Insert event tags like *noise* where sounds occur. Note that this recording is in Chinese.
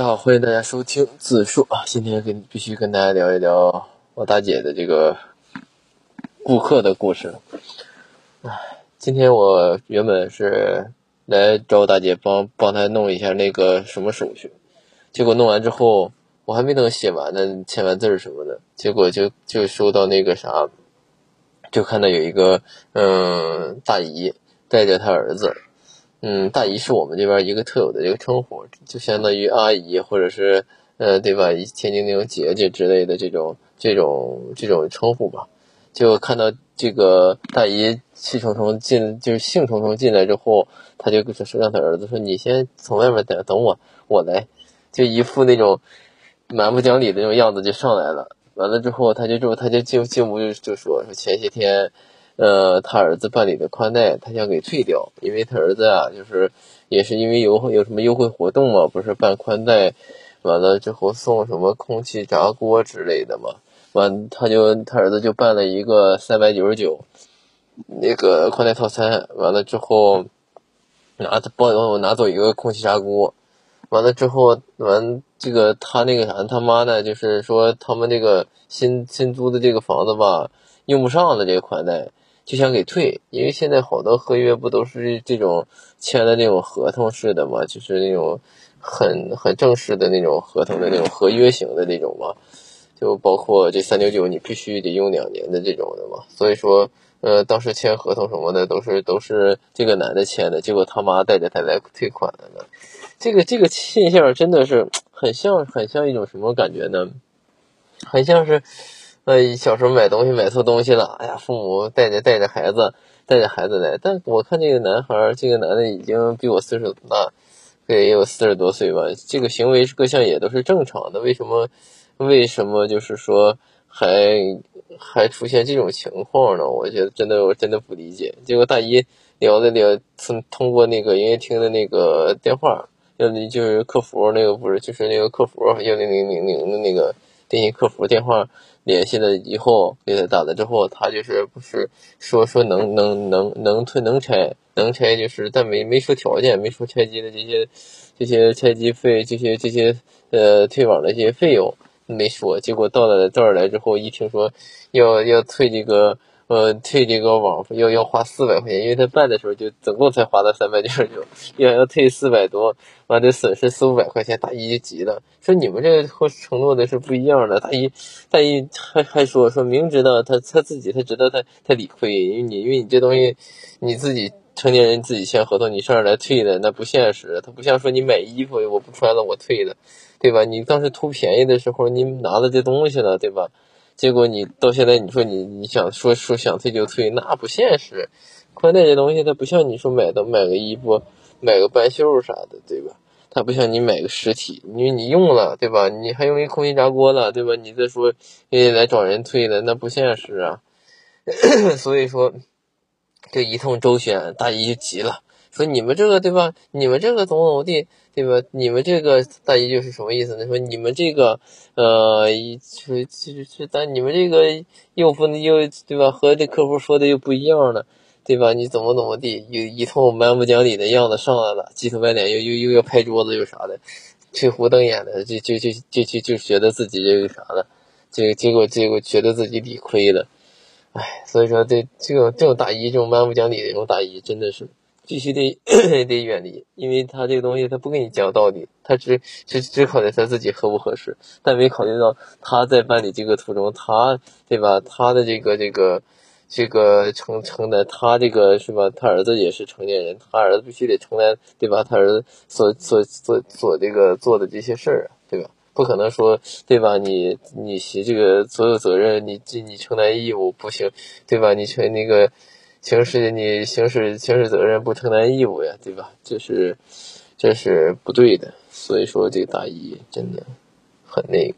大家好，欢迎大家收听自述啊！今天跟必须跟大家聊一聊我大姐的这个顾客的故事。唉，今天我原本是来找我大姐帮帮她弄一下那个什么手续，结果弄完之后，我还没等写完呢，签完字儿什么的，结果就就收到那个啥，就看到有一个嗯大姨带着她儿子。嗯，大姨是我们这边一个特有的这个称呼，就相当于阿姨或者是呃，对吧？天津那种姐姐之类的这种这种这种称呼吧。就看到这个大姨气冲冲进，就是兴冲冲进来之后，他就说让他儿子说：“你先从外面等等我，我来。”就一副那种蛮不讲理的那种样子就上来了。完了之后，他就就他就进进屋就就说说前些天。呃，他儿子办理的宽带，他想给退掉，因为他儿子啊，就是也是因为有有什么优惠活动嘛，不是办宽带，完了之后送什么空气炸锅之类的嘛，完他就他儿子就办了一个三百九十九，那个宽带套餐，完了之后拿他帮我拿走一个空气炸锅，完了之后完这个他那个啥他妈呢，就是说他们这个新新租的这个房子吧，用不上的这个宽带。就想给退，因为现在好多合约不都是这种签的那种合同式的嘛，就是那种很很正式的那种合同的那种合约型的那种嘛，就包括这三九九你必须得用两年的这种的嘛。所以说，呃，当时签合同什么的都是都是这个男的签的，结果他妈带着他来退款了呢。这个这个现象真的是很像很像一种什么感觉呢？很像是。呃，小时候买东西买错东西了，哎呀，父母带着带着孩子带着孩子来，但我看这个男孩，这个男的已经比我岁数大，对，也有四十多岁吧，这个行为各项也都是正常的，为什么为什么就是说还还出现这种情况呢？我觉得真的我真的不理解。结果大姨聊了聊，通通过那个营业厅的那个电话，要就是客服那个不是就是那个客服幺零零零零的那个电信客服电话。联系了以后，给他打了之后，他就是不是说说能能能能退能拆能拆，就是但没没说条件，没说拆机的这些这些拆机费，这些这些呃退网的这些费用没说。结果到了这儿来之后，一听说要要退这个。呃，退这个网费要要花四百块钱，因为他办的时候就总共才花了三百九十九，要要退四百多，完得损失四五百块钱，大姨就急了，说你们这和承诺的是不一样的。大姨大姨还还说说明知道他他自己他知道他他理亏，因为你因为你这东西你自己成年人自己签合同，你上这来退的那不现实，他不像说你买衣服我不穿了我退的，对吧？你当时图便宜的时候你拿了这东西了，对吧？结果你到现在，你说你你想说说想退就退，那不现实。宽带这东西，它不像你说买的买个衣服，买个半袖啥的，对吧？它不像你买个实体，因为你用了，对吧？你还用一空气炸锅了，对吧？你再说你来找人退的，那不现实啊。*coughs* 所以说，这一通周旋，大姨就急了。说你们这个对吧？你们这个怎么怎么地对吧？你们这个大姨就是什么意思呢？说你们这个呃，是是是，但你们这个又不能又对吧？和这客户说的又不一样了，对吧？你怎么怎么地，又一通蛮不讲理的样子上来了，急头白脸，又又又要拍桌子又啥的，吹胡瞪眼的，就就就就就就觉得自己这个啥了，这结果结果觉得自己理亏了，唉，所以说这这种这种大姨，这种蛮不讲理的这种大姨，真的是。必须得 *clears throat* 得远离，因为他这个东西他不跟你讲道理，他只只只考虑他自己合不合适，但没考虑到他在办理这个途中，他对吧？他的这个这个这个承承担，他这个是吧？他儿子也是成年人，他儿子必须得承担，对吧？他儿子所所所所这个做的这些事儿，对吧？不可能说对吧？你你写这个所有责任，你这你承担义务不行，对吧？你承那个。行使你行使行使责任不承担义务呀，对吧？这是这是不对的。所以说这个大姨真的很那个。